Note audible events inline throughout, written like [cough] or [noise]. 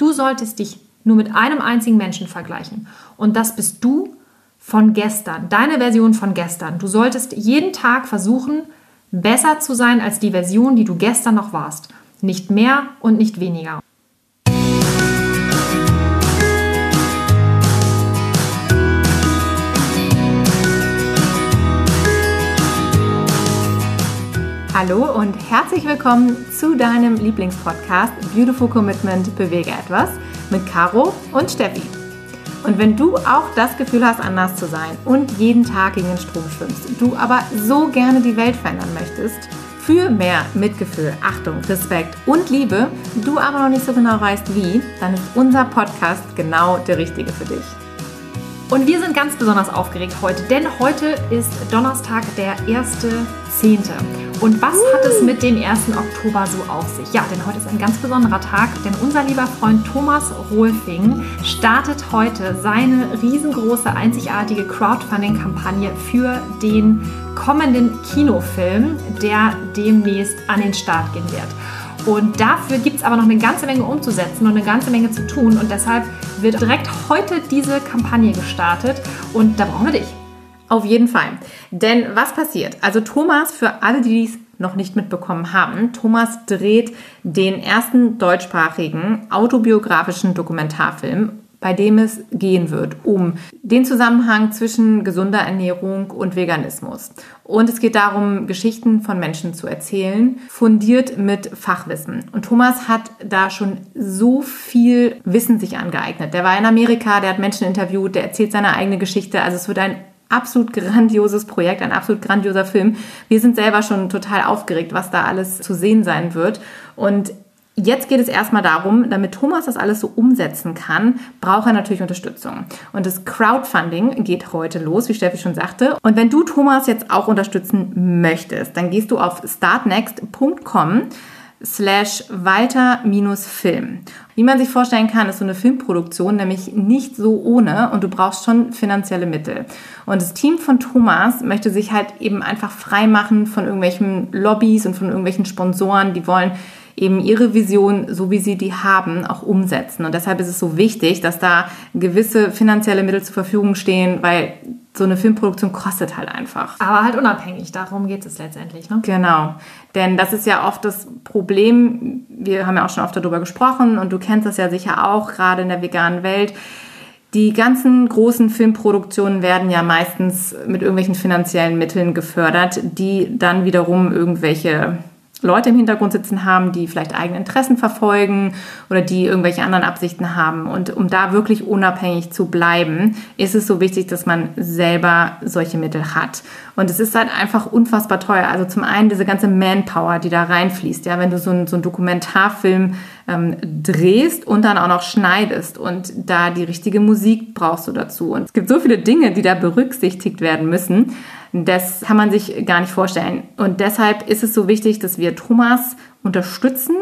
Du solltest dich nur mit einem einzigen Menschen vergleichen. Und das bist du von gestern, deine Version von gestern. Du solltest jeden Tag versuchen, besser zu sein als die Version, die du gestern noch warst. Nicht mehr und nicht weniger. Hallo und herzlich willkommen zu deinem Lieblingspodcast Beautiful Commitment Bewege etwas mit Caro und Steffi. Und wenn du auch das Gefühl hast, anders zu sein und jeden Tag gegen den Strom schwimmst, du aber so gerne die Welt verändern möchtest, für mehr Mitgefühl, Achtung, Respekt und Liebe, du aber noch nicht so genau weißt wie, dann ist unser Podcast genau der richtige für dich. Und wir sind ganz besonders aufgeregt heute, denn heute ist Donnerstag, der 1.10. Und was hat es mit dem 1. Oktober so auf sich? Ja, denn heute ist ein ganz besonderer Tag, denn unser lieber Freund Thomas Rolfing startet heute seine riesengroße, einzigartige Crowdfunding-Kampagne für den kommenden Kinofilm, der demnächst an den Start gehen wird. Und dafür gibt es aber noch eine ganze Menge umzusetzen und eine ganze Menge zu tun. Und deshalb wird direkt heute diese Kampagne gestartet. Und da brauchen wir dich. Auf jeden Fall. Denn was passiert? Also Thomas, für alle, die dies noch nicht mitbekommen haben, Thomas dreht den ersten deutschsprachigen autobiografischen Dokumentarfilm bei dem es gehen wird um den Zusammenhang zwischen gesunder Ernährung und Veganismus. Und es geht darum, Geschichten von Menschen zu erzählen, fundiert mit Fachwissen. Und Thomas hat da schon so viel Wissen sich angeeignet. Der war in Amerika, der hat Menschen interviewt, der erzählt seine eigene Geschichte. Also es wird ein absolut grandioses Projekt, ein absolut grandioser Film. Wir sind selber schon total aufgeregt, was da alles zu sehen sein wird. Und Jetzt geht es erstmal darum, damit Thomas das alles so umsetzen kann, braucht er natürlich Unterstützung. Und das Crowdfunding geht heute los, wie Steffi schon sagte. Und wenn du Thomas jetzt auch unterstützen möchtest, dann gehst du auf startnext.com slash Walter-Film. Wie man sich vorstellen kann, ist so eine Filmproduktion nämlich nicht so ohne und du brauchst schon finanzielle Mittel. Und das Team von Thomas möchte sich halt eben einfach frei machen von irgendwelchen Lobbys und von irgendwelchen Sponsoren, die wollen eben ihre Vision, so wie sie die haben, auch umsetzen. Und deshalb ist es so wichtig, dass da gewisse finanzielle Mittel zur Verfügung stehen, weil so eine Filmproduktion kostet halt einfach. Aber halt unabhängig, darum geht es letztendlich. Ne? Genau, denn das ist ja oft das Problem, wir haben ja auch schon oft darüber gesprochen und du kennst das ja sicher auch, gerade in der veganen Welt. Die ganzen großen Filmproduktionen werden ja meistens mit irgendwelchen finanziellen Mitteln gefördert, die dann wiederum irgendwelche Leute im Hintergrund sitzen haben, die vielleicht eigene Interessen verfolgen oder die irgendwelche anderen Absichten haben. Und um da wirklich unabhängig zu bleiben, ist es so wichtig, dass man selber solche Mittel hat. Und es ist halt einfach unfassbar teuer. Also zum einen diese ganze Manpower, die da reinfließt. Ja, wenn du so einen, so Dokumentarfilm ähm, drehst und dann auch noch schneidest und da die richtige Musik brauchst du dazu. Und es gibt so viele Dinge, die da berücksichtigt werden müssen. Das kann man sich gar nicht vorstellen. Und deshalb ist es so wichtig, dass wir Thomas unterstützen.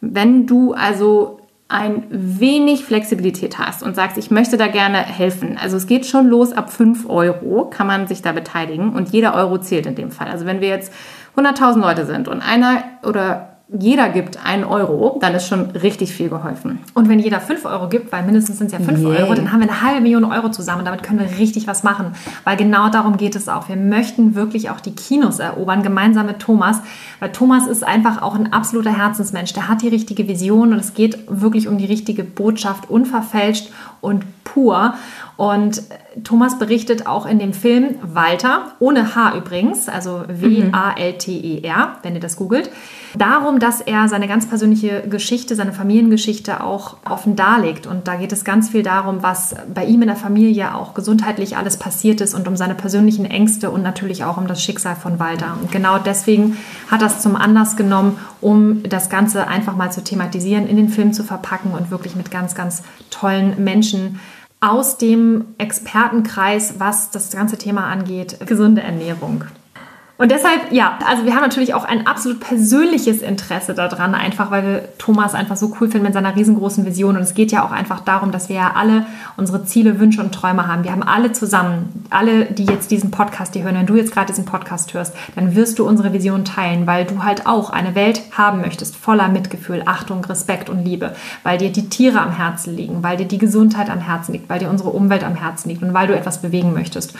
Wenn du also ein wenig Flexibilität hast und sagst, ich möchte da gerne helfen. Also es geht schon los ab 5 Euro, kann man sich da beteiligen und jeder Euro zählt in dem Fall. Also wenn wir jetzt 100.000 Leute sind und einer oder jeder gibt einen Euro, dann ist schon richtig viel geholfen. Und wenn jeder fünf Euro gibt, weil mindestens sind es ja fünf yeah. Euro, dann haben wir eine halbe Million Euro zusammen. Damit können wir richtig was machen. Weil genau darum geht es auch. Wir möchten wirklich auch die Kinos erobern, gemeinsam mit Thomas. Weil Thomas ist einfach auch ein absoluter Herzensmensch. Der hat die richtige Vision und es geht wirklich um die richtige Botschaft, unverfälscht und pur. Und Thomas berichtet auch in dem Film Walter, ohne H übrigens, also W-A-L-T-E-R, wenn ihr das googelt, darum, dass er seine ganz persönliche Geschichte, seine Familiengeschichte auch offen darlegt. Und da geht es ganz viel darum, was bei ihm in der Familie auch gesundheitlich alles passiert ist und um seine persönlichen Ängste und natürlich auch um das Schicksal von Walter. Und genau deswegen hat das zum Anlass genommen, um das Ganze einfach mal zu thematisieren, in den Film zu verpacken und wirklich mit ganz, ganz tollen Menschen aus dem Expertenkreis, was das ganze Thema angeht, gesunde Ernährung. Und deshalb, ja, also wir haben natürlich auch ein absolut persönliches Interesse daran, einfach weil wir Thomas einfach so cool finden mit seiner riesengroßen Vision. Und es geht ja auch einfach darum, dass wir ja alle unsere Ziele, Wünsche und Träume haben. Wir haben alle zusammen, alle, die jetzt diesen Podcast hier hören, wenn du jetzt gerade diesen Podcast hörst, dann wirst du unsere Vision teilen, weil du halt auch eine Welt haben möchtest, voller Mitgefühl, Achtung, Respekt und Liebe, weil dir die Tiere am Herzen liegen, weil dir die Gesundheit am Herzen liegt, weil dir unsere Umwelt am Herzen liegt und weil du etwas bewegen möchtest.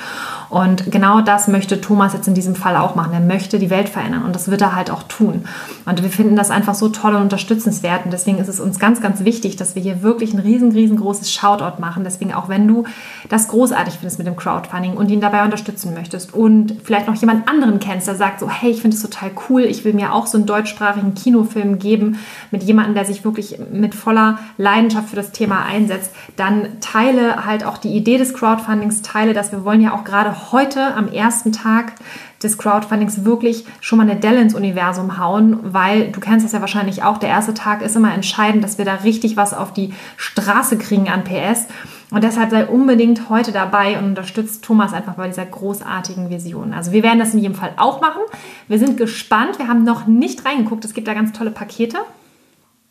Und genau das möchte Thomas jetzt in diesem Fall auch machen. Er möchte die Welt verändern und das wird er halt auch tun. Und wir finden das einfach so toll und unterstützenswert und deswegen ist es uns ganz, ganz wichtig, dass wir hier wirklich ein riesen, riesengroßes Shoutout machen. Deswegen auch wenn du das großartig findest mit dem Crowdfunding und ihn dabei unterstützen möchtest und vielleicht noch jemand anderen kennst, der sagt so, hey, ich finde es total cool, ich will mir auch so einen deutschsprachigen Kinofilm geben mit jemandem, der sich wirklich mit voller Leidenschaft für das Thema einsetzt, dann teile halt auch die Idee des Crowdfundings, teile das. Wir wollen ja auch gerade heute am ersten Tag des Crowdfundings wirklich schon mal eine Delle ins Universum hauen, weil du kennst das ja wahrscheinlich auch, der erste Tag ist immer entscheidend, dass wir da richtig was auf die Straße kriegen an PS. Und deshalb sei unbedingt heute dabei und unterstützt Thomas einfach bei dieser großartigen Vision. Also wir werden das in jedem Fall auch machen. Wir sind gespannt. Wir haben noch nicht reingeguckt. Es gibt da ganz tolle Pakete.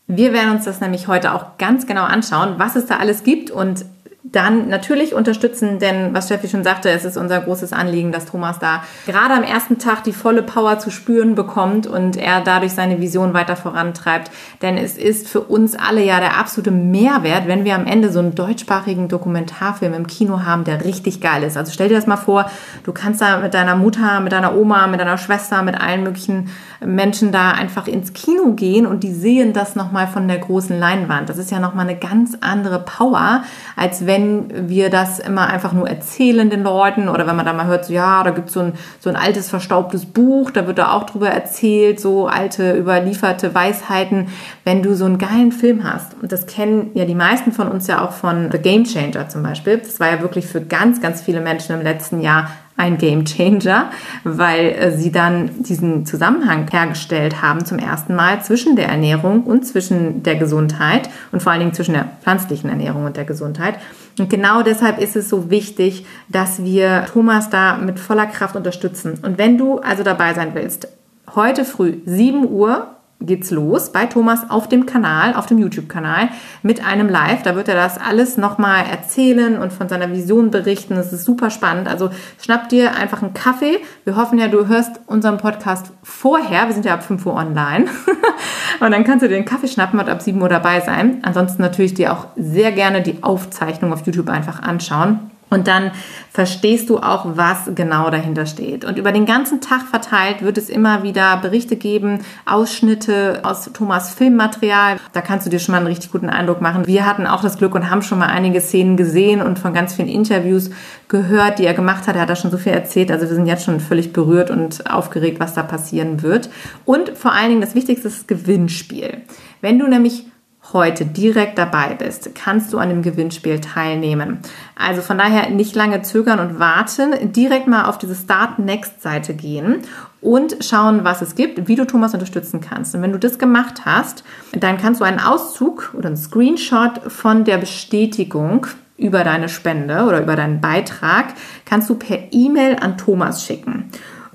Wir werden uns das nämlich heute auch ganz genau anschauen, was es da alles gibt und dann natürlich unterstützen, denn was Steffi schon sagte, es ist unser großes Anliegen, dass Thomas da gerade am ersten Tag die volle Power zu spüren bekommt und er dadurch seine Vision weiter vorantreibt. Denn es ist für uns alle ja der absolute Mehrwert, wenn wir am Ende so einen deutschsprachigen Dokumentarfilm im Kino haben, der richtig geil ist. Also stell dir das mal vor, du kannst da mit deiner Mutter, mit deiner Oma, mit deiner Schwester, mit allen möglichen Menschen da einfach ins Kino gehen und die sehen das nochmal von der großen Leinwand. Das ist ja nochmal eine ganz andere Power, als wenn wir das immer einfach nur erzählen den Leuten oder wenn man da mal hört, so ja, da gibt es so ein, so ein altes, verstaubtes Buch, da wird da auch drüber erzählt, so alte, überlieferte Weisheiten. Wenn du so einen geilen Film hast, und das kennen ja die meisten von uns ja auch von The Game Changer zum Beispiel, das war ja wirklich für ganz, ganz viele Menschen im letzten Jahr ein Game Changer, weil äh, sie dann diesen Zusammenhang hergestellt haben zum ersten Mal zwischen der Ernährung und zwischen der Gesundheit und vor allen Dingen zwischen der pflanzlichen Ernährung und der Gesundheit. Und genau deshalb ist es so wichtig, dass wir Thomas da mit voller Kraft unterstützen. Und wenn du also dabei sein willst, heute früh 7 Uhr geht's los bei Thomas auf dem Kanal, auf dem YouTube-Kanal mit einem Live. Da wird er das alles nochmal erzählen und von seiner Vision berichten. Das ist super spannend. Also schnapp dir einfach einen Kaffee. Wir hoffen ja, du hörst unseren Podcast vorher. Wir sind ja ab 5 Uhr online. [laughs] und dann kannst du dir den Kaffee schnappen und ab 7 Uhr dabei sein. Ansonsten natürlich dir auch sehr gerne die Aufzeichnung auf YouTube einfach anschauen. Und dann verstehst du auch, was genau dahinter steht. Und über den ganzen Tag verteilt wird es immer wieder Berichte geben, Ausschnitte aus Thomas Filmmaterial. Da kannst du dir schon mal einen richtig guten Eindruck machen. Wir hatten auch das Glück und haben schon mal einige Szenen gesehen und von ganz vielen Interviews gehört, die er gemacht hat. Er hat da schon so viel erzählt. Also wir sind jetzt schon völlig berührt und aufgeregt, was da passieren wird. Und vor allen Dingen das Wichtigste ist das Gewinnspiel. Wenn du nämlich heute direkt dabei bist, kannst du an dem Gewinnspiel teilnehmen. Also von daher nicht lange zögern und warten, direkt mal auf diese Start Next Seite gehen und schauen, was es gibt, wie du Thomas unterstützen kannst. Und wenn du das gemacht hast, dann kannst du einen Auszug oder einen Screenshot von der Bestätigung über deine Spende oder über deinen Beitrag kannst du per E-Mail an Thomas schicken.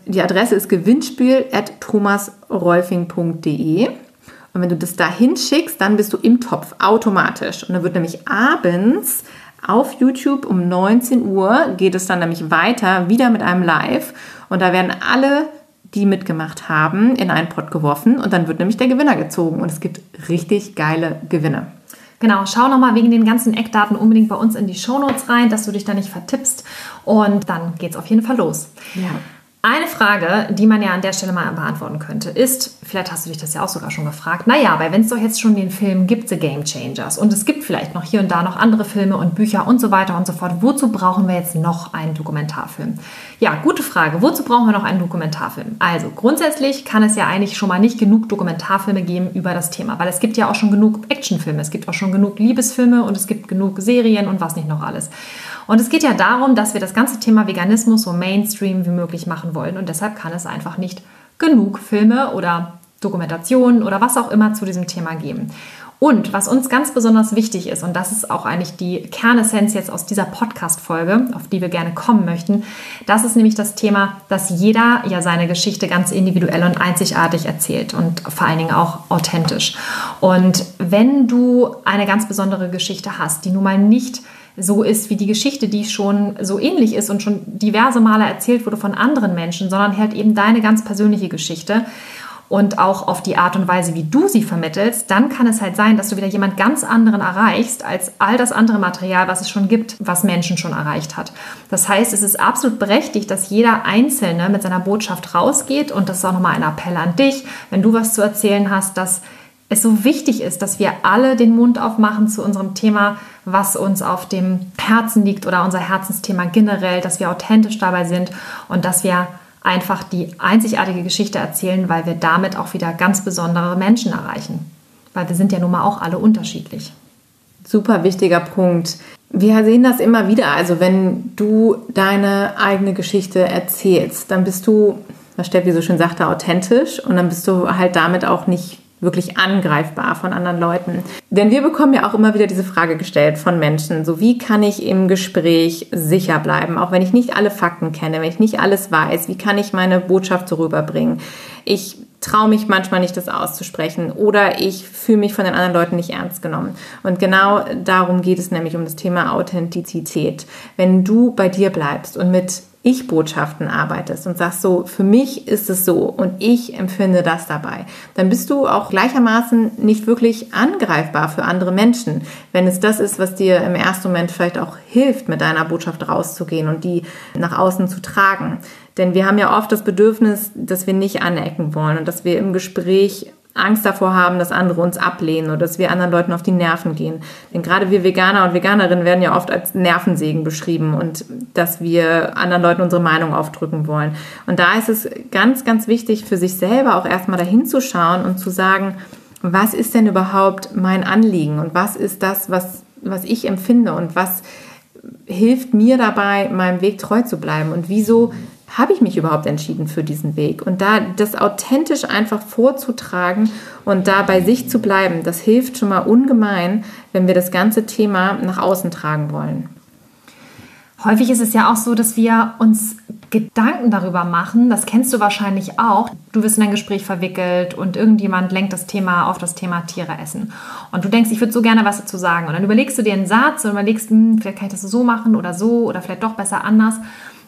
Die Adresse ist gewinnspiel at thomasrolfing.de und wenn du das da hinschickst, dann bist du im Topf automatisch. Und dann wird nämlich abends auf YouTube um 19 Uhr geht es dann nämlich weiter, wieder mit einem Live. Und da werden alle, die mitgemacht haben, in einen Pot geworfen. Und dann wird nämlich der Gewinner gezogen. Und es gibt richtig geile Gewinne. Genau, schau nochmal wegen den ganzen Eckdaten unbedingt bei uns in die Shownotes rein, dass du dich da nicht vertippst. Und dann geht's auf jeden Fall los. Ja. Eine Frage, die man ja an der Stelle mal beantworten könnte, ist, vielleicht hast du dich das ja auch sogar schon gefragt, naja, weil wenn es doch jetzt schon den Film gibt, The Game Changers, und es gibt vielleicht noch hier und da noch andere Filme und Bücher und so weiter und so fort, wozu brauchen wir jetzt noch einen Dokumentarfilm? Ja, gute Frage. Wozu brauchen wir noch einen Dokumentarfilm? Also grundsätzlich kann es ja eigentlich schon mal nicht genug Dokumentarfilme geben über das Thema, weil es gibt ja auch schon genug Actionfilme, es gibt auch schon genug Liebesfilme und es gibt genug Serien und was nicht noch alles. Und es geht ja darum, dass wir das ganze Thema Veganismus so Mainstream wie möglich machen wollen. Und deshalb kann es einfach nicht genug Filme oder Dokumentationen oder was auch immer zu diesem Thema geben. Und was uns ganz besonders wichtig ist, und das ist auch eigentlich die Kernessenz jetzt aus dieser Podcast-Folge, auf die wir gerne kommen möchten, das ist nämlich das Thema, dass jeder ja seine Geschichte ganz individuell und einzigartig erzählt und vor allen Dingen auch authentisch. Und wenn du eine ganz besondere Geschichte hast, die nun mal nicht so ist wie die Geschichte, die schon so ähnlich ist und schon diverse Male erzählt wurde von anderen Menschen, sondern halt eben deine ganz persönliche Geschichte, und auch auf die Art und Weise, wie du sie vermittelst, dann kann es halt sein, dass du wieder jemand ganz anderen erreichst als all das andere Material, was es schon gibt, was Menschen schon erreicht hat. Das heißt, es ist absolut berechtigt, dass jeder Einzelne mit seiner Botschaft rausgeht und das ist auch nochmal ein Appell an dich, wenn du was zu erzählen hast, dass es so wichtig ist, dass wir alle den Mund aufmachen zu unserem Thema, was uns auf dem Herzen liegt oder unser Herzensthema generell, dass wir authentisch dabei sind und dass wir einfach die einzigartige Geschichte erzählen, weil wir damit auch wieder ganz besondere Menschen erreichen. Weil wir sind ja nun mal auch alle unterschiedlich. Super wichtiger Punkt. Wir sehen das immer wieder. Also wenn du deine eigene Geschichte erzählst, dann bist du, was Steffi so schön sagte, authentisch und dann bist du halt damit auch nicht wirklich angreifbar von anderen Leuten. Denn wir bekommen ja auch immer wieder diese Frage gestellt von Menschen, so wie kann ich im Gespräch sicher bleiben, auch wenn ich nicht alle Fakten kenne, wenn ich nicht alles weiß, wie kann ich meine Botschaft so rüberbringen? Ich traue mich manchmal nicht, das auszusprechen oder ich fühle mich von den anderen Leuten nicht ernst genommen. Und genau darum geht es nämlich um das Thema Authentizität. Wenn du bei dir bleibst und mit ich-Botschaften arbeitest und sagst so, für mich ist es so und ich empfinde das dabei, dann bist du auch gleichermaßen nicht wirklich angreifbar für andere Menschen, wenn es das ist, was dir im ersten Moment vielleicht auch hilft, mit deiner Botschaft rauszugehen und die nach außen zu tragen. Denn wir haben ja oft das Bedürfnis, dass wir nicht anecken wollen und dass wir im Gespräch Angst davor haben, dass andere uns ablehnen oder dass wir anderen Leuten auf die Nerven gehen. Denn gerade wir Veganer und Veganerinnen werden ja oft als Nervensägen beschrieben und dass wir anderen Leuten unsere Meinung aufdrücken wollen. Und da ist es ganz, ganz wichtig für sich selber auch erstmal dahin zu schauen und zu sagen, was ist denn überhaupt mein Anliegen und was ist das, was, was ich empfinde und was hilft mir dabei, meinem Weg treu zu bleiben und wieso habe ich mich überhaupt entschieden für diesen Weg? Und da das authentisch einfach vorzutragen und da bei sich zu bleiben, das hilft schon mal ungemein, wenn wir das ganze Thema nach außen tragen wollen. Häufig ist es ja auch so, dass wir uns Gedanken darüber machen. Das kennst du wahrscheinlich auch. Du wirst in ein Gespräch verwickelt und irgendjemand lenkt das Thema auf das Thema Tiere essen. Und du denkst, ich würde so gerne was dazu sagen. Und dann überlegst du dir einen Satz und überlegst, hm, vielleicht kann ich das so machen oder so oder vielleicht doch besser anders.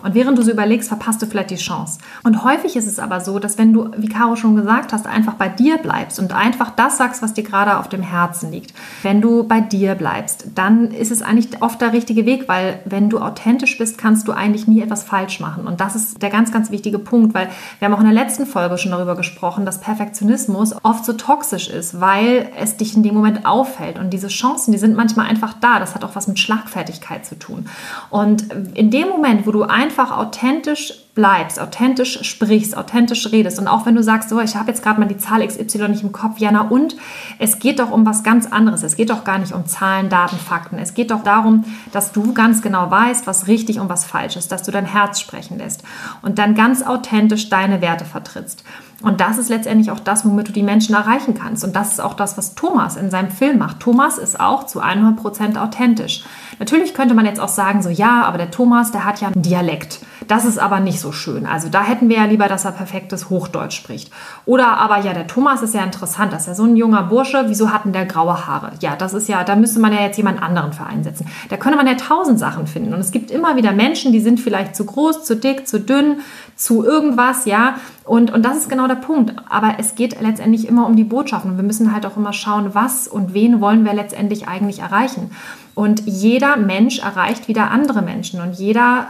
Und während du so überlegst, verpasst du vielleicht die Chance. Und häufig ist es aber so, dass wenn du, wie Caro schon gesagt hast, einfach bei dir bleibst und einfach das sagst, was dir gerade auf dem Herzen liegt. Wenn du bei dir bleibst, dann ist es eigentlich oft der richtige Weg, weil wenn du authentisch bist, kannst du eigentlich nie etwas falsch machen. Und das ist der ganz, ganz wichtige Punkt, weil wir haben auch in der letzten Folge schon darüber gesprochen, dass Perfektionismus oft so toxisch ist, weil es dich in dem Moment auffällt. Und diese Chancen, die sind manchmal einfach da. Das hat auch was mit Schlagfertigkeit zu tun. Und in dem Moment, wo du ein einfach authentisch bleibst, authentisch sprichst, authentisch redest und auch wenn du sagst, so, ich habe jetzt gerade mal die Zahl XY nicht im Kopf, Jana, und es geht doch um was ganz anderes. Es geht doch gar nicht um Zahlen, Daten, Fakten. Es geht doch darum, dass du ganz genau weißt, was richtig und was falsch ist, dass du dein Herz sprechen lässt und dann ganz authentisch deine Werte vertrittst. Und das ist letztendlich auch das, womit du die Menschen erreichen kannst. Und das ist auch das, was Thomas in seinem Film macht. Thomas ist auch zu 100% authentisch. Natürlich könnte man jetzt auch sagen, so ja, aber der Thomas, der hat ja einen Dialekt. Das ist aber nicht so schön. Also da hätten wir ja lieber, dass er perfektes Hochdeutsch spricht. Oder aber ja, der Thomas ist ja interessant, das ist ja so ein junger Bursche, wieso hat denn der graue Haare? Ja, das ist ja, da müsste man ja jetzt jemand anderen für einsetzen. Da könnte man ja tausend Sachen finden. Und es gibt immer wieder Menschen, die sind vielleicht zu groß, zu dick, zu dünn, zu irgendwas, ja. Und, und das ist genau der Punkt. Aber es geht letztendlich immer um die Botschaften. Und wir müssen halt auch immer schauen, was und wen wollen wir letztendlich eigentlich erreichen. Und jeder Mensch erreicht wieder andere Menschen. Und jeder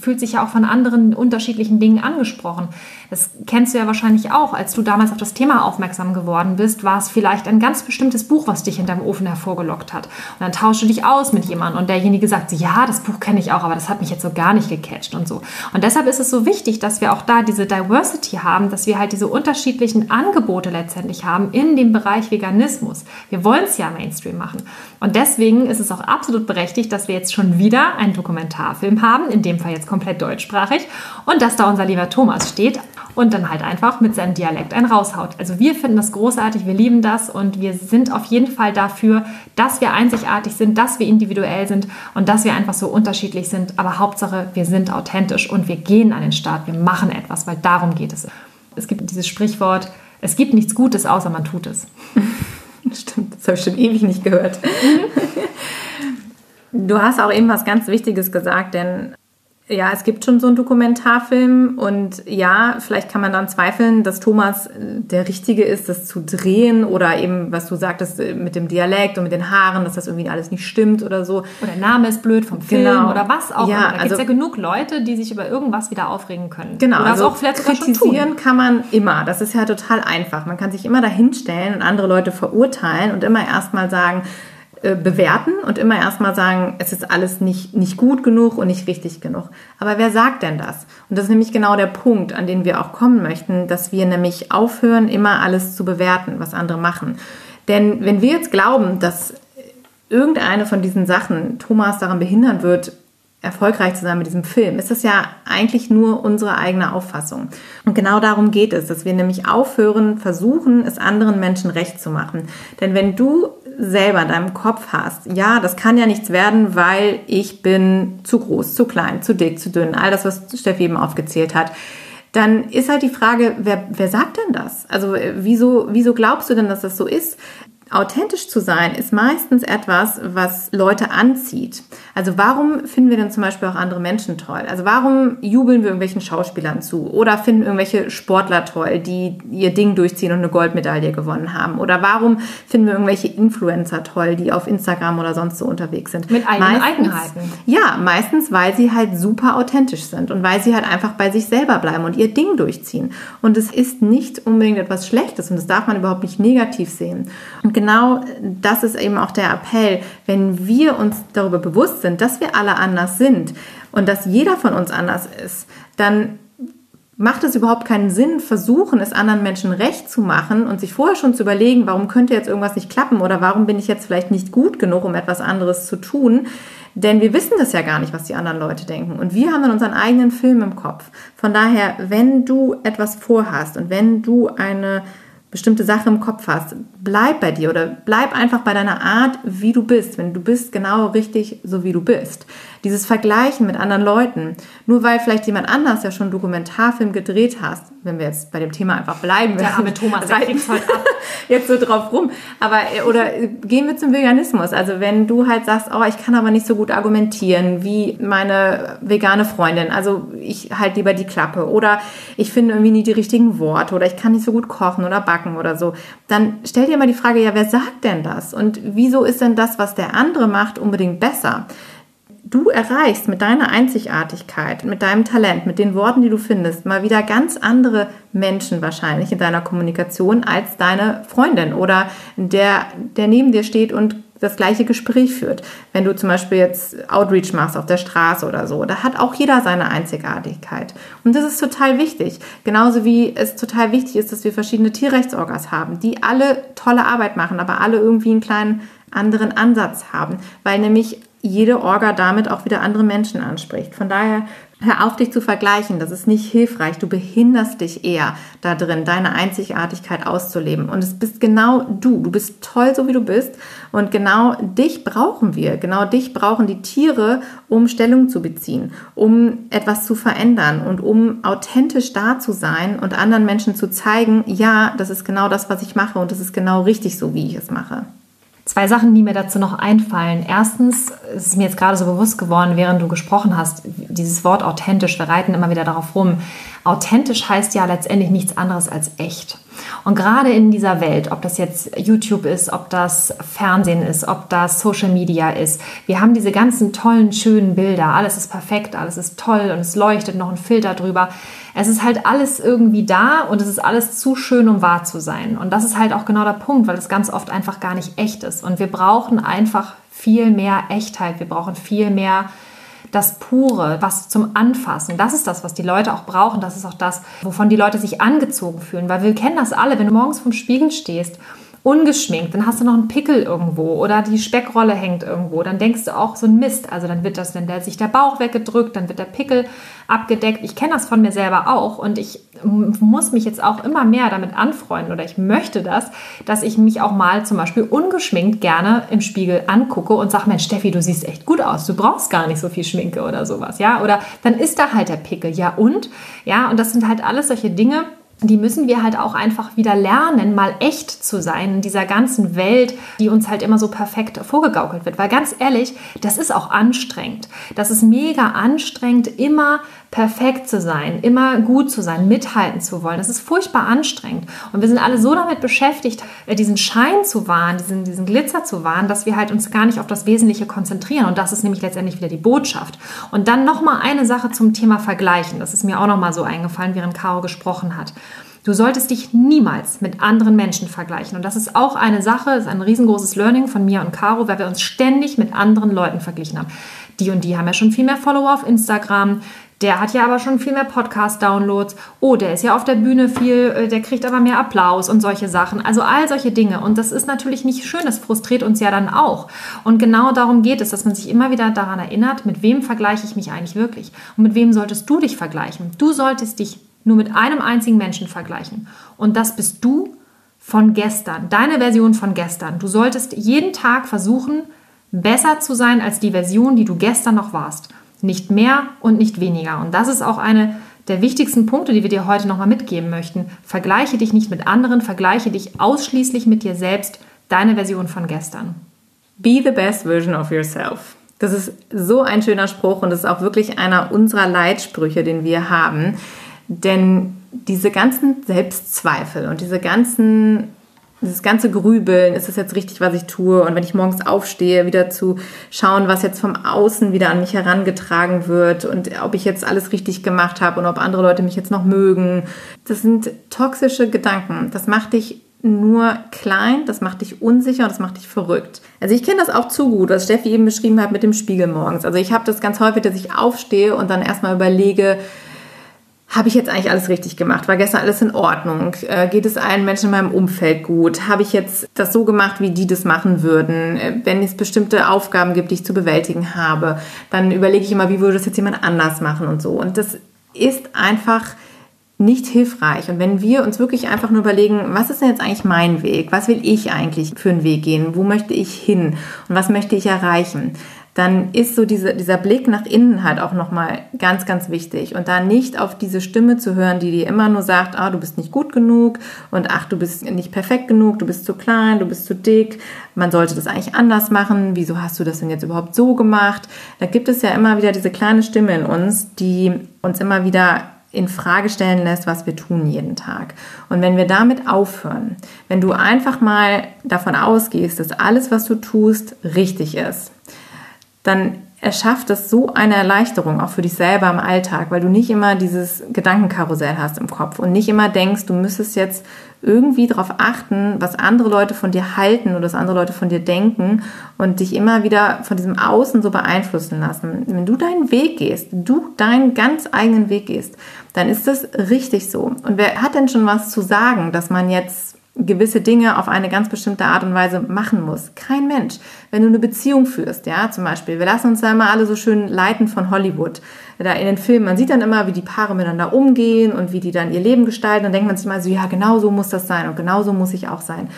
fühlt sich ja auch von anderen unterschiedlichen Dingen angesprochen. Das kennst du ja wahrscheinlich auch. Als du damals auf das Thema aufmerksam geworden bist, war es vielleicht ein ganz bestimmtes Buch, was dich in deinem Ofen hervorgelockt hat. Und dann tauschst du dich aus mit jemandem und derjenige sagt, ja, das Buch kenne ich auch, aber das hat mich jetzt so gar nicht gecatcht und so. Und deshalb ist es so wichtig, dass wir auch da diese Diversity haben, dass wir halt diese unterschiedlichen Angebote letztendlich haben in dem Bereich Veganismus. Wir wollen es ja Mainstream machen. Und deswegen ist es auch absolut berechtigt, dass wir jetzt schon wieder einen Dokumentarfilm haben, in dem Fall jetzt komplett deutschsprachig, und dass da unser lieber Thomas steht und dann halt einfach mit seinem Dialekt einen raushaut. Also wir finden das großartig, wir lieben das und wir sind auf jeden Fall dafür, dass wir einzigartig sind, dass wir individuell sind und dass wir einfach so unterschiedlich sind. Aber Hauptsache, wir sind authentisch und wir gehen an den Start, wir machen etwas, weil darum geht es. Es gibt dieses Sprichwort, es gibt nichts Gutes, außer man tut es. [laughs] Stimmt, das habe ich schon ewig nicht gehört. Du hast auch eben was ganz Wichtiges gesagt, denn ja, es gibt schon so einen Dokumentarfilm und ja, vielleicht kann man dann zweifeln, dass Thomas äh, der Richtige ist, das zu drehen oder eben, was du sagtest, äh, mit dem Dialekt und mit den Haaren, dass das irgendwie alles nicht stimmt oder so. Oder der Name ist blöd vom Film genau. oder was auch ja, immer. Da also, gibt ja genug Leute, die sich über irgendwas wieder aufregen können. Genau, oder also auch vielleicht kritisieren kann man immer. Das ist ja total einfach. Man kann sich immer dahinstellen und andere Leute verurteilen und immer erstmal sagen, äh, bewerten und immer erstmal sagen, es ist alles nicht, nicht gut genug und nicht richtig genug. Aber wer sagt denn das? Und das ist nämlich genau der Punkt, an den wir auch kommen möchten, dass wir nämlich aufhören, immer alles zu bewerten, was andere machen. Denn wenn wir jetzt glauben, dass irgendeine von diesen Sachen Thomas daran behindern wird, erfolgreich zu sein mit diesem Film, ist das ja eigentlich nur unsere eigene Auffassung. Und genau darum geht es, dass wir nämlich aufhören, versuchen, es anderen Menschen recht zu machen. Denn wenn du selber in deinem Kopf hast, ja, das kann ja nichts werden, weil ich bin zu groß, zu klein, zu dick, zu dünn, all das, was Steffi eben aufgezählt hat, dann ist halt die Frage, wer, wer sagt denn das? Also äh, wieso, wieso glaubst du denn, dass das so ist? Authentisch zu sein ist meistens etwas, was Leute anzieht. Also warum finden wir denn zum Beispiel auch andere Menschen toll? Also warum jubeln wir irgendwelchen Schauspielern zu? Oder finden irgendwelche Sportler toll, die ihr Ding durchziehen und eine Goldmedaille gewonnen haben? Oder warum finden wir irgendwelche Influencer toll, die auf Instagram oder sonst so unterwegs sind? Mit eigenen meistens, Eigenheiten. Ja, meistens, weil sie halt super authentisch sind und weil sie halt einfach bei sich selber bleiben und ihr Ding durchziehen. Und es ist nicht unbedingt etwas Schlechtes und das darf man überhaupt nicht negativ sehen. Und genau das ist eben auch der Appell, wenn wir uns darüber bewusst sind, dass wir alle anders sind und dass jeder von uns anders ist, dann macht es überhaupt keinen Sinn, versuchen, es anderen Menschen recht zu machen und sich vorher schon zu überlegen, warum könnte jetzt irgendwas nicht klappen oder warum bin ich jetzt vielleicht nicht gut genug, um etwas anderes zu tun. Denn wir wissen das ja gar nicht, was die anderen Leute denken. Und wir haben dann unseren eigenen Film im Kopf. Von daher, wenn du etwas vorhast und wenn du eine bestimmte Sache im Kopf hast, bleib bei dir oder bleib einfach bei deiner Art, wie du bist, wenn du bist genau richtig so wie du bist. Dieses Vergleichen mit anderen Leuten, nur weil vielleicht jemand anders ja schon einen Dokumentarfilm gedreht hast, wenn wir jetzt bei dem Thema einfach bleiben. Der arme Thomas, der heute ab. [laughs] Jetzt so drauf rum. Aber, äh, oder gehen wir zum Veganismus. Also wenn du halt sagst, oh, ich kann aber nicht so gut argumentieren wie meine vegane Freundin. Also ich halt lieber die Klappe. Oder ich finde irgendwie nie die richtigen Worte. Oder ich kann nicht so gut kochen oder backen oder so. Dann stell dir mal die Frage, ja, wer sagt denn das? Und wieso ist denn das, was der andere macht, unbedingt besser? Du erreichst mit deiner Einzigartigkeit, mit deinem Talent, mit den Worten, die du findest, mal wieder ganz andere Menschen wahrscheinlich in deiner Kommunikation als deine Freundin oder der, der neben dir steht und das gleiche Gespräch führt. Wenn du zum Beispiel jetzt Outreach machst auf der Straße oder so, da hat auch jeder seine Einzigartigkeit. Und das ist total wichtig. Genauso wie es total wichtig ist, dass wir verschiedene Tierrechtsorgas haben, die alle tolle Arbeit machen, aber alle irgendwie einen kleinen anderen Ansatz haben, weil nämlich jede Orga damit auch wieder andere Menschen anspricht. Von daher hör auf, dich zu vergleichen. Das ist nicht hilfreich. Du behinderst dich eher da drin, deine Einzigartigkeit auszuleben. Und es bist genau du. Du bist toll, so wie du bist. Und genau dich brauchen wir. Genau dich brauchen die Tiere, um Stellung zu beziehen, um etwas zu verändern und um authentisch da zu sein und anderen Menschen zu zeigen, ja, das ist genau das, was ich mache und das ist genau richtig so, wie ich es mache. Zwei Sachen, die mir dazu noch einfallen. Erstens ist es mir jetzt gerade so bewusst geworden, während du gesprochen hast, dieses Wort authentisch, wir reiten immer wieder darauf rum. Authentisch heißt ja letztendlich nichts anderes als echt. Und gerade in dieser Welt, ob das jetzt YouTube ist, ob das Fernsehen ist, ob das Social Media ist, wir haben diese ganzen tollen, schönen Bilder. Alles ist perfekt, alles ist toll und es leuchtet noch ein Filter drüber. Es ist halt alles irgendwie da und es ist alles zu schön, um wahr zu sein. Und das ist halt auch genau der Punkt, weil es ganz oft einfach gar nicht echt ist. Und wir brauchen einfach viel mehr Echtheit. Wir brauchen viel mehr das Pure, was zum Anfassen. Das ist das, was die Leute auch brauchen. Das ist auch das, wovon die Leute sich angezogen fühlen. Weil wir kennen das alle, wenn du morgens vom Spiegel stehst ungeschminkt, dann hast du noch einen Pickel irgendwo oder die Speckrolle hängt irgendwo, dann denkst du auch so ein Mist. Also dann wird das, wenn der sich der Bauch weggedrückt, dann wird der Pickel abgedeckt. Ich kenne das von mir selber auch und ich muss mich jetzt auch immer mehr damit anfreunden oder ich möchte das, dass ich mich auch mal zum Beispiel ungeschminkt gerne im Spiegel angucke und sage, Mensch, Steffi, du siehst echt gut aus, du brauchst gar nicht so viel Schminke oder sowas, ja? Oder dann ist da halt der Pickel, ja und? Ja, und das sind halt alles solche Dinge, die müssen wir halt auch einfach wieder lernen, mal echt zu sein in dieser ganzen Welt, die uns halt immer so perfekt vorgegaukelt wird. Weil ganz ehrlich, das ist auch anstrengend. Das ist mega anstrengend, immer perfekt zu sein, immer gut zu sein, mithalten zu wollen. Das ist furchtbar anstrengend. Und wir sind alle so damit beschäftigt, äh, diesen Schein zu wahren, diesen, diesen Glitzer zu wahren, dass wir halt uns gar nicht auf das Wesentliche konzentrieren. Und das ist nämlich letztendlich wieder die Botschaft. Und dann nochmal eine Sache zum Thema Vergleichen. Das ist mir auch nochmal so eingefallen, während Caro gesprochen hat. Du solltest dich niemals mit anderen Menschen vergleichen. Und das ist auch eine Sache, ist ein riesengroßes Learning von mir und Caro, weil wir uns ständig mit anderen Leuten verglichen haben. Die und die haben ja schon viel mehr Follower auf Instagram, der hat ja aber schon viel mehr Podcast-Downloads. Oh, der ist ja auf der Bühne viel, äh, der kriegt aber mehr Applaus und solche Sachen. Also all solche Dinge. Und das ist natürlich nicht schön, das frustriert uns ja dann auch. Und genau darum geht es, dass man sich immer wieder daran erinnert, mit wem vergleiche ich mich eigentlich wirklich? Und mit wem solltest du dich vergleichen? Du solltest dich nur mit einem einzigen Menschen vergleichen. Und das bist du von gestern, deine Version von gestern. Du solltest jeden Tag versuchen, besser zu sein als die Version, die du gestern noch warst. Nicht mehr und nicht weniger. Und das ist auch eine der wichtigsten Punkte, die wir dir heute nochmal mitgeben möchten. Vergleiche dich nicht mit anderen, vergleiche dich ausschließlich mit dir selbst, deine Version von gestern. Be the best version of yourself. Das ist so ein schöner Spruch und das ist auch wirklich einer unserer Leitsprüche, den wir haben. Denn diese ganzen Selbstzweifel und diese ganzen dieses ganze Grübeln, ist es jetzt richtig, was ich tue? Und wenn ich morgens aufstehe, wieder zu schauen, was jetzt vom Außen wieder an mich herangetragen wird und ob ich jetzt alles richtig gemacht habe und ob andere Leute mich jetzt noch mögen. Das sind toxische Gedanken. Das macht dich nur klein, das macht dich unsicher und das macht dich verrückt. Also ich kenne das auch zu gut, was Steffi eben beschrieben hat mit dem Spiegel morgens. Also ich habe das ganz häufig, dass ich aufstehe und dann erstmal überlege, habe ich jetzt eigentlich alles richtig gemacht? War gestern alles in Ordnung? Äh, geht es allen Menschen in meinem Umfeld gut? Habe ich jetzt das so gemacht, wie die das machen würden? Äh, wenn es bestimmte Aufgaben gibt, die ich zu bewältigen habe, dann überlege ich immer, wie würde das jetzt jemand anders machen und so. Und das ist einfach nicht hilfreich. Und wenn wir uns wirklich einfach nur überlegen, was ist denn jetzt eigentlich mein Weg? Was will ich eigentlich für einen Weg gehen? Wo möchte ich hin? Und was möchte ich erreichen? Dann ist so diese, dieser Blick nach innen halt auch nochmal ganz, ganz wichtig. Und da nicht auf diese Stimme zu hören, die dir immer nur sagt, ah, du bist nicht gut genug und ach, du bist nicht perfekt genug, du bist zu klein, du bist zu dick, man sollte das eigentlich anders machen, wieso hast du das denn jetzt überhaupt so gemacht? Da gibt es ja immer wieder diese kleine Stimme in uns, die uns immer wieder in Frage stellen lässt, was wir tun jeden Tag. Und wenn wir damit aufhören, wenn du einfach mal davon ausgehst, dass alles, was du tust, richtig ist, dann erschafft das so eine Erleichterung auch für dich selber im Alltag, weil du nicht immer dieses Gedankenkarussell hast im Kopf und nicht immer denkst, du müsstest jetzt irgendwie darauf achten, was andere Leute von dir halten oder was andere Leute von dir denken und dich immer wieder von diesem Außen so beeinflussen lassen. Wenn du deinen Weg gehst, du deinen ganz eigenen Weg gehst, dann ist das richtig so. Und wer hat denn schon was zu sagen, dass man jetzt gewisse Dinge auf eine ganz bestimmte Art und Weise machen muss. Kein Mensch. Wenn du eine Beziehung führst, ja, zum Beispiel, wir lassen uns da immer alle so schön leiten von Hollywood. Da in den Filmen, man sieht dann immer, wie die Paare miteinander umgehen und wie die dann ihr Leben gestalten. Dann denkt man sich mal so, ja, genau so muss das sein und genau so muss ich auch sein.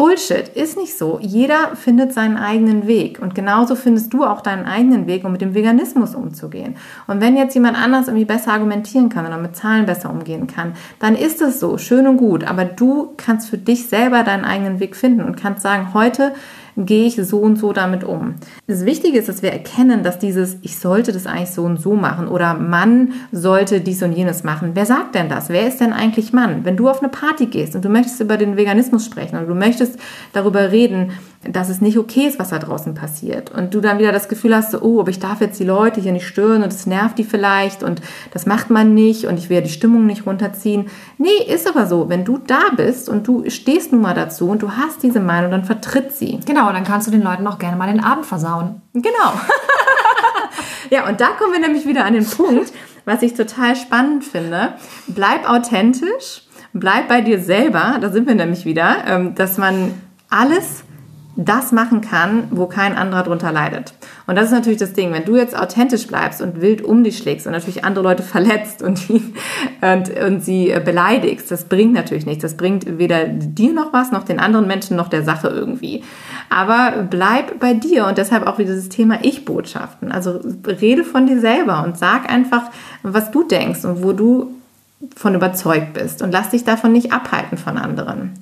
Bullshit, ist nicht so. Jeder findet seinen eigenen Weg und genauso findest du auch deinen eigenen Weg, um mit dem Veganismus umzugehen. Und wenn jetzt jemand anders irgendwie besser argumentieren kann oder mit Zahlen besser umgehen kann, dann ist es so, schön und gut, aber du kannst für dich selber deinen eigenen Weg finden und kannst sagen, heute gehe ich so und so damit um. Das Wichtige ist, dass wir erkennen, dass dieses, ich sollte das eigentlich so und so machen oder Mann sollte dies und jenes machen. Wer sagt denn das? Wer ist denn eigentlich Mann? Wenn du auf eine Party gehst und du möchtest über den Veganismus sprechen und du möchtest darüber reden, dass es nicht okay ist, was da draußen passiert. Und du dann wieder das Gefühl hast, so, oh, aber ich darf jetzt die Leute hier nicht stören und es nervt die vielleicht und das macht man nicht und ich will ja die Stimmung nicht runterziehen. Nee, ist aber so. Wenn du da bist und du stehst nun mal dazu und du hast diese Meinung, dann vertritt sie. Genau, dann kannst du den Leuten auch gerne mal den Abend versauen. Genau. [laughs] ja, und da kommen wir nämlich wieder an den Punkt, was ich total spannend finde. Bleib authentisch bleib bei dir selber, da sind wir nämlich wieder, ähm, dass man alles das machen kann, wo kein anderer drunter leidet. Und das ist natürlich das Ding, wenn du jetzt authentisch bleibst und wild um dich schlägst und natürlich andere Leute [laughs] verletzt und, die, und, und sie äh, beleidigst, das bringt natürlich nichts. Das bringt weder dir noch was, noch den anderen Menschen, noch der Sache irgendwie. Aber bleib bei dir und deshalb auch wieder dieses Thema Ich-Botschaften. Also rede von dir selber und sag einfach, was du denkst und wo du von überzeugt bist und lass dich davon nicht abhalten von anderen.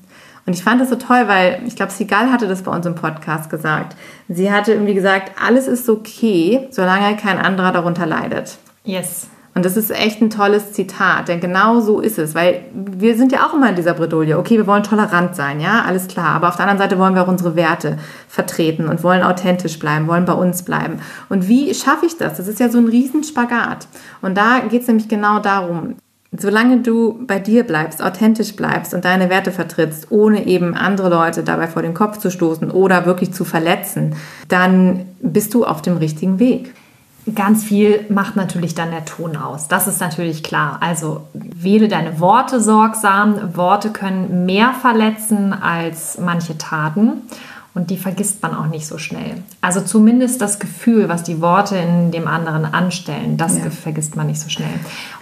Und ich fand das so toll, weil ich glaube, Sigal hatte das bei uns im Podcast gesagt. Sie hatte irgendwie gesagt, alles ist okay, solange kein anderer darunter leidet. Yes. Und das ist echt ein tolles Zitat, denn genau so ist es, weil wir sind ja auch immer in dieser Bredouille. Okay, wir wollen tolerant sein, ja, alles klar. Aber auf der anderen Seite wollen wir auch unsere Werte vertreten und wollen authentisch bleiben, wollen bei uns bleiben. Und wie schaffe ich das? Das ist ja so ein Riesenspagat. Und da geht es nämlich genau darum. Solange du bei dir bleibst, authentisch bleibst und deine Werte vertrittst, ohne eben andere Leute dabei vor den Kopf zu stoßen oder wirklich zu verletzen, dann bist du auf dem richtigen Weg. Ganz viel macht natürlich dann der Ton aus. Das ist natürlich klar. Also wähle deine Worte sorgsam. Worte können mehr verletzen als manche Taten und die vergisst man auch nicht so schnell. Also zumindest das Gefühl, was die Worte in dem anderen anstellen, das ja. vergisst man nicht so schnell.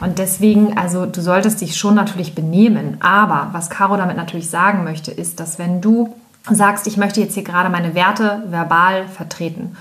Und deswegen, also du solltest dich schon natürlich benehmen. Aber was Caro damit natürlich sagen möchte, ist, dass wenn du sagst, ich möchte jetzt hier gerade meine Werte verbal vertreten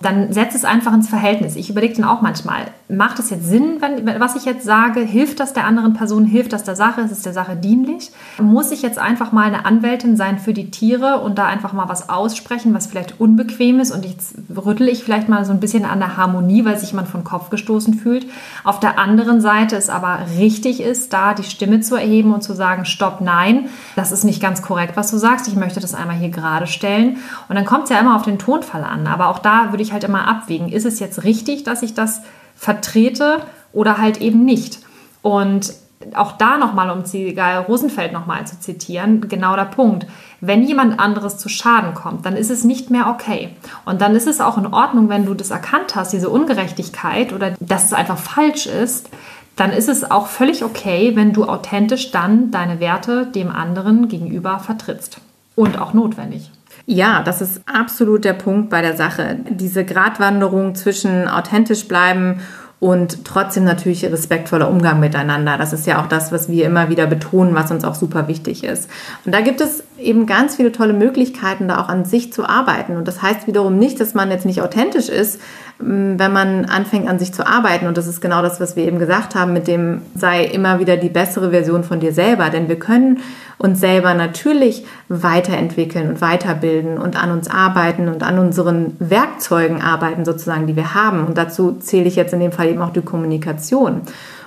dann setz es einfach ins Verhältnis. Ich überlege dann auch manchmal, macht es jetzt Sinn, wenn, was ich jetzt sage? Hilft das der anderen Person? Hilft das der Sache? Ist es der Sache dienlich? Muss ich jetzt einfach mal eine Anwältin sein für die Tiere und da einfach mal was aussprechen, was vielleicht unbequem ist und jetzt rüttel ich vielleicht mal so ein bisschen an der Harmonie, weil sich jemand von Kopf gestoßen fühlt. Auf der anderen Seite es aber richtig ist, da die Stimme zu erheben und zu sagen, stopp, nein, das ist nicht ganz korrekt, was du sagst. Ich möchte das einmal hier gerade stellen. Und dann kommt es ja immer auf den Tonfall an. Aber auch da würde ich halt immer abwägen, ist es jetzt richtig, dass ich das vertrete oder halt eben nicht. Und auch da nochmal, um Zigal Rosenfeld nochmal zu zitieren, genau der Punkt. Wenn jemand anderes zu Schaden kommt, dann ist es nicht mehr okay. Und dann ist es auch in Ordnung, wenn du das erkannt hast, diese Ungerechtigkeit oder dass es einfach falsch ist, dann ist es auch völlig okay, wenn du authentisch dann deine Werte dem anderen gegenüber vertrittst. Und auch notwendig. Ja, das ist absolut der Punkt bei der Sache. Diese Gratwanderung zwischen authentisch bleiben und trotzdem natürlich respektvoller Umgang miteinander. Das ist ja auch das, was wir immer wieder betonen, was uns auch super wichtig ist. Und da gibt es eben ganz viele tolle Möglichkeiten, da auch an sich zu arbeiten. Und das heißt wiederum nicht, dass man jetzt nicht authentisch ist, wenn man anfängt an sich zu arbeiten. Und das ist genau das, was wir eben gesagt haben, mit dem sei immer wieder die bessere Version von dir selber. Denn wir können uns selber natürlich weiterentwickeln und weiterbilden und an uns arbeiten und an unseren Werkzeugen arbeiten, sozusagen, die wir haben. Und dazu zähle ich jetzt in dem Fall eben auch die Kommunikation.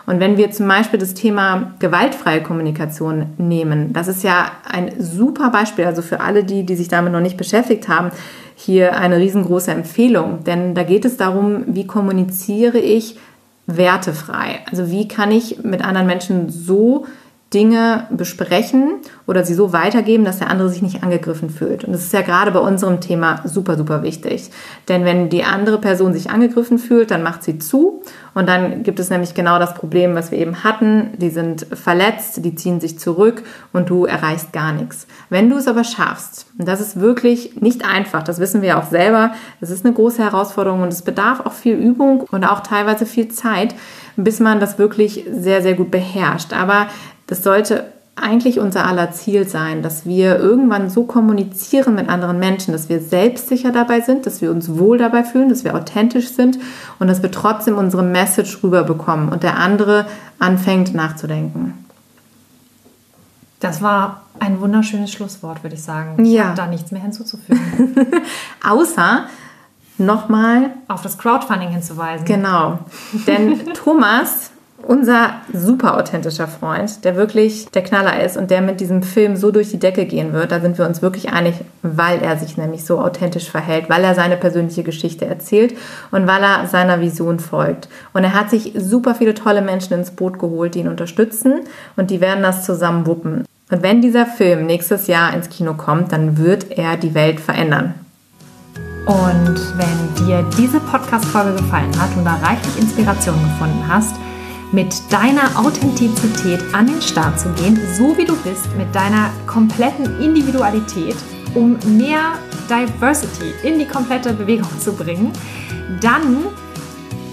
Und wenn wir zum Beispiel das Thema gewaltfreie Kommunikation nehmen, das ist ja ein super Beispiel, also für alle die, die sich damit noch nicht beschäftigt haben, hier eine riesengroße Empfehlung. Denn da geht es darum, wie kommuniziere ich wertefrei? Also wie kann ich mit anderen Menschen so Dinge besprechen oder sie so weitergeben, dass der andere sich nicht angegriffen fühlt. Und das ist ja gerade bei unserem Thema super, super wichtig. Denn wenn die andere Person sich angegriffen fühlt, dann macht sie zu und dann gibt es nämlich genau das Problem, was wir eben hatten. Die sind verletzt, die ziehen sich zurück und du erreichst gar nichts. Wenn du es aber schaffst, und das ist wirklich nicht einfach, das wissen wir auch selber, es ist eine große Herausforderung und es bedarf auch viel Übung und auch teilweise viel Zeit, bis man das wirklich sehr, sehr gut beherrscht. Aber das sollte eigentlich unser aller Ziel sein, dass wir irgendwann so kommunizieren mit anderen Menschen, dass wir selbstsicher dabei sind, dass wir uns wohl dabei fühlen, dass wir authentisch sind und dass wir trotzdem unsere Message rüberbekommen und der andere anfängt nachzudenken. Das war ein wunderschönes Schlusswort, würde ich sagen. Ich ja. habe da nichts mehr hinzuzufügen. [laughs] Außer nochmal auf das Crowdfunding hinzuweisen. Genau. Denn [laughs] Thomas unser super authentischer Freund, der wirklich der Knaller ist und der mit diesem Film so durch die Decke gehen wird, da sind wir uns wirklich einig, weil er sich nämlich so authentisch verhält, weil er seine persönliche Geschichte erzählt und weil er seiner Vision folgt. Und er hat sich super viele tolle Menschen ins Boot geholt, die ihn unterstützen und die werden das zusammen wuppen. Und wenn dieser Film nächstes Jahr ins Kino kommt, dann wird er die Welt verändern. Und wenn dir diese Podcast-Folge gefallen hat und da reichlich Inspiration gefunden hast, mit deiner Authentizität an den Start zu gehen, so wie du bist, mit deiner kompletten Individualität, um mehr Diversity in die komplette Bewegung zu bringen, dann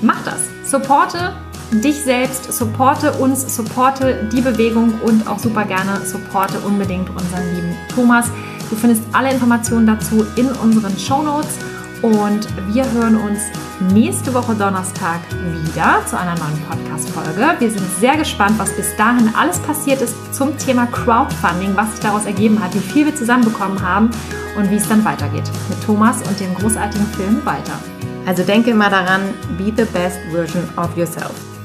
mach das. Supporte dich selbst, supporte uns, supporte die Bewegung und auch super gerne supporte unbedingt unseren lieben Thomas. Du findest alle Informationen dazu in unseren Show Notes und wir hören uns nächste Woche Donnerstag wieder zu einer neuen Podcast-Folge. Wir sind sehr gespannt, was bis dahin alles passiert ist zum Thema Crowdfunding, was sich daraus ergeben hat, wie viel wir zusammenbekommen haben und wie es dann weitergeht mit Thomas und dem großartigen Film weiter. Also denke immer daran, be the best version of yourself.